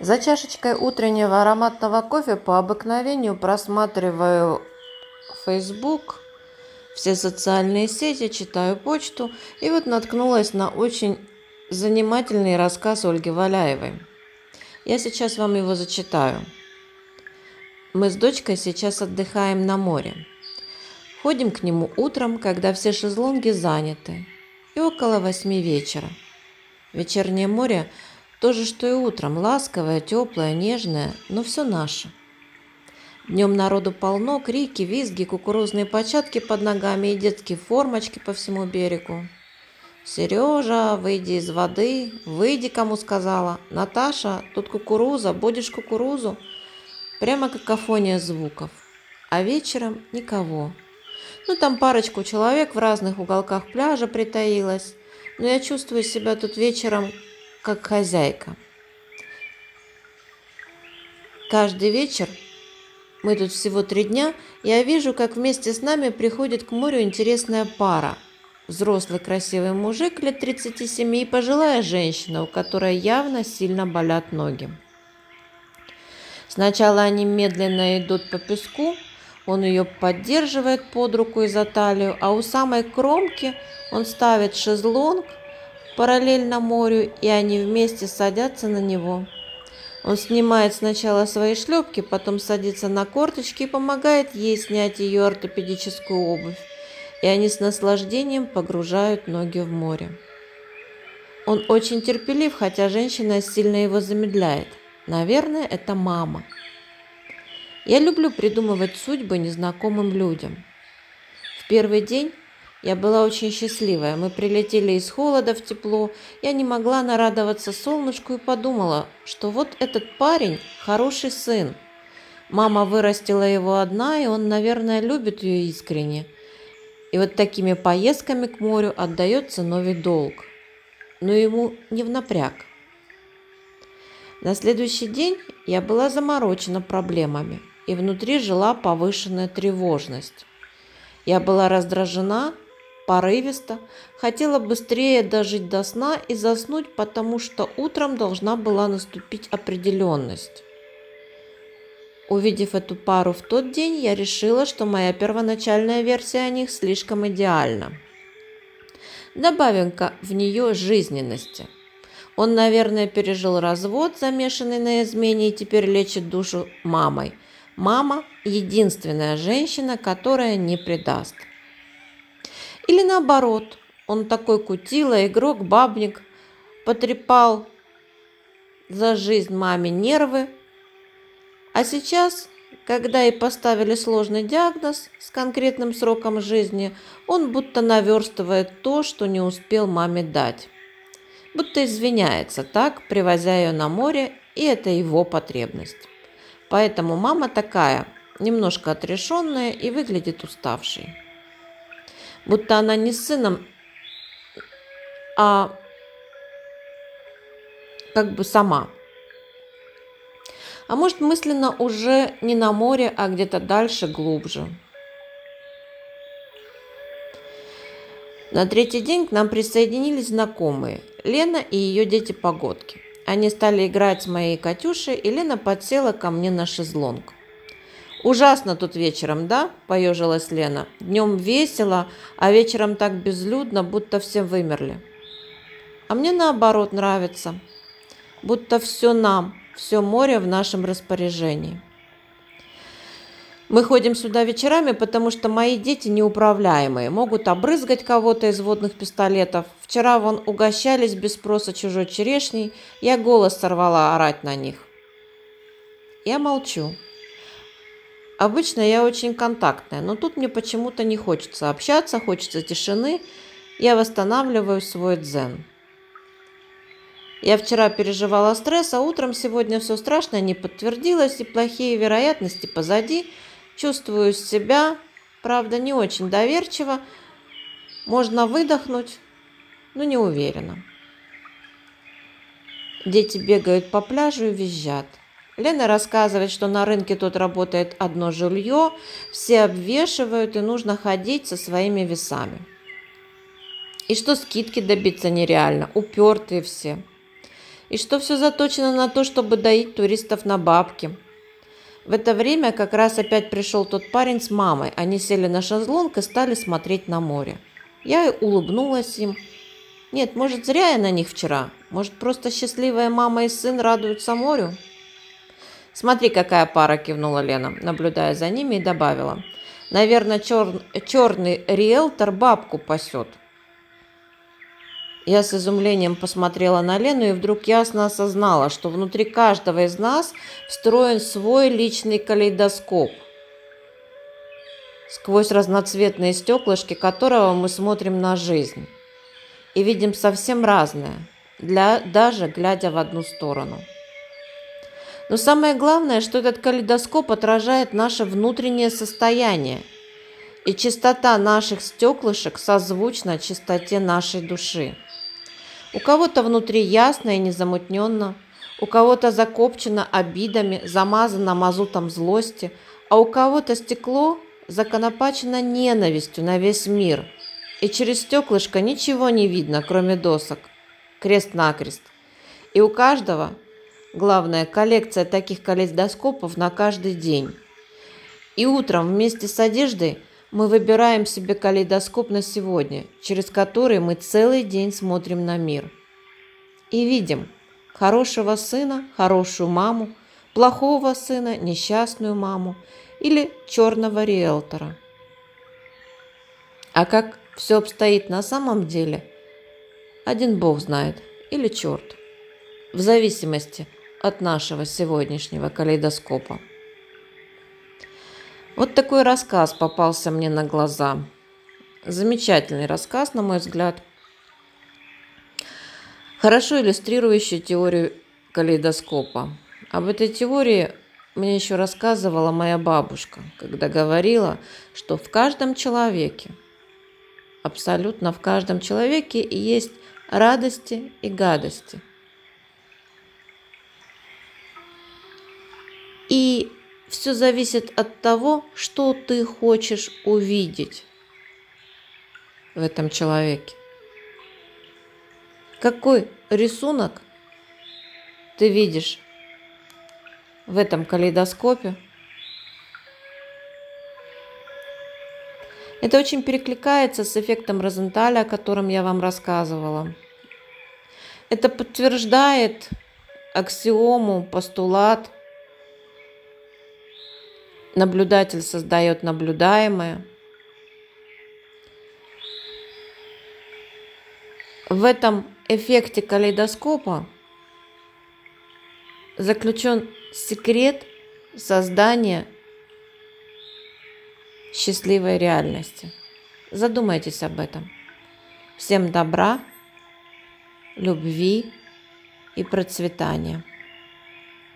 За чашечкой утреннего ароматного кофе по обыкновению просматриваю Facebook, все социальные сети, читаю почту и вот наткнулась на очень занимательный рассказ Ольги Валяевой. Я сейчас вам его зачитаю. Мы с дочкой сейчас отдыхаем на море. Ходим к нему утром, когда все шезлонги заняты, и около восьми вечера. Вечернее море – то же, что и утром, ласковое, теплое, нежное, но все наше. Днем народу полно, крики, визги, кукурузные початки под ногами и детские формочки по всему берегу. «Сережа, выйди из воды, выйди, кому сказала. Наташа, тут кукуруза, будешь кукурузу?» Прямо какофония звуков. А вечером никого. Ну, там парочку человек в разных уголках пляжа притаилась. Но я чувствую себя тут вечером как хозяйка. Каждый вечер, мы тут всего три дня, я вижу, как вместе с нами приходит к морю интересная пара. Взрослый красивый мужик лет 37 и пожилая женщина, у которой явно сильно болят ноги. Сначала они медленно идут по песку, он ее поддерживает под руку и за талию, а у самой кромки он ставит шезлонг, параллельно морю, и они вместе садятся на него. Он снимает сначала свои шлепки, потом садится на корточки и помогает ей снять ее ортопедическую обувь, и они с наслаждением погружают ноги в море. Он очень терпелив, хотя женщина сильно его замедляет. Наверное, это мама. Я люблю придумывать судьбы незнакомым людям. В первый день я была очень счастливая. Мы прилетели из холода в тепло. Я не могла нарадоваться солнышку и подумала, что вот этот парень хороший сын. Мама вырастила его одна, и он, наверное, любит ее искренне. И вот такими поездками к морю отдается новый долг. Но ему не в напряг. На следующий день я была заморочена проблемами, и внутри жила повышенная тревожность. Я была раздражена порывисто, хотела быстрее дожить до сна и заснуть, потому что утром должна была наступить определенность. Увидев эту пару в тот день, я решила, что моя первоначальная версия о них слишком идеальна. Добавим-ка в нее жизненности. Он, наверное, пережил развод, замешанный на измене, и теперь лечит душу мамой. Мама – единственная женщина, которая не предаст. Или наоборот, он такой кутила, игрок, бабник, потрепал за жизнь маме нервы. А сейчас, когда и поставили сложный диагноз с конкретным сроком жизни, он будто наверстывает то, что не успел маме дать. Будто извиняется так, привозя ее на море, и это его потребность. Поэтому мама такая, немножко отрешенная и выглядит уставшей будто она не с сыном, а как бы сама. А может мысленно уже не на море, а где-то дальше, глубже. На третий день к нам присоединились знакомые Лена и ее дети-погодки. Они стали играть с моей Катюшей, и Лена подсела ко мне на шезлонг. «Ужасно тут вечером, да?» – поежилась Лена. «Днем весело, а вечером так безлюдно, будто все вымерли». «А мне наоборот нравится. Будто все нам, все море в нашем распоряжении». Мы ходим сюда вечерами, потому что мои дети неуправляемые, могут обрызгать кого-то из водных пистолетов. Вчера вон угощались без спроса чужой черешней, я голос сорвала орать на них. Я молчу. Обычно я очень контактная, но тут мне почему-то не хочется общаться, хочется тишины. Я восстанавливаю свой дзен. Я вчера переживала стресс, а утром сегодня все страшное не подтвердилось, и плохие вероятности позади. Чувствую себя, правда, не очень доверчиво. Можно выдохнуть, но не уверена. Дети бегают по пляжу и визжат. Лена рассказывает, что на рынке тут работает одно жилье, все обвешивают и нужно ходить со своими весами. И что скидки добиться нереально, упертые все. и что все заточено на то, чтобы доить туристов на бабки. В это время как раз опять пришел тот парень с мамой. Они сели на шезлонг и стали смотреть на море. Я улыбнулась им. Нет, может, зря я на них вчера. Может, просто счастливая мама и сын радуются морю? Смотри, какая пара, кивнула Лена, наблюдая за ними и добавила. Наверное, чер... черный риэлтор бабку пасет. Я с изумлением посмотрела на Лену и вдруг ясно осознала, что внутри каждого из нас встроен свой личный калейдоскоп, сквозь разноцветные стеклышки которого мы смотрим на жизнь и видим совсем разное, для, даже глядя в одну сторону. Но самое главное, что этот калейдоскоп отражает наше внутреннее состояние, и чистота наших стеклышек созвучна чистоте нашей души. У кого-то внутри ясно и незамутненно, у кого-то закопчено обидами, замазано мазутом злости, а у кого-то стекло законопачено ненавистью на весь мир. И через стеклышко ничего не видно, кроме досок. Крест-накрест. И у каждого, главное, коллекция таких калейдоскопов на каждый день. И утром вместе с одеждой мы выбираем себе калейдоскоп на сегодня, через который мы целый день смотрим на мир. И видим хорошего сына, хорошую маму, плохого сына, несчастную маму или черного риэлтора. А как все обстоит на самом деле, один Бог знает или черт, в зависимости от нашего сегодняшнего калейдоскопа. Вот такой рассказ попался мне на глаза. Замечательный рассказ, на мой взгляд. Хорошо иллюстрирующий теорию калейдоскопа. Об этой теории мне еще рассказывала моя бабушка, когда говорила, что в каждом человеке, абсолютно в каждом человеке есть радости и гадости. Все зависит от того, что ты хочешь увидеть в этом человеке. Какой рисунок ты видишь в этом калейдоскопе? Это очень перекликается с эффектом Розенталя, о котором я вам рассказывала. Это подтверждает аксиому, постулат – наблюдатель создает наблюдаемое. В этом эффекте калейдоскопа заключен секрет создания счастливой реальности. Задумайтесь об этом. Всем добра, любви и процветания.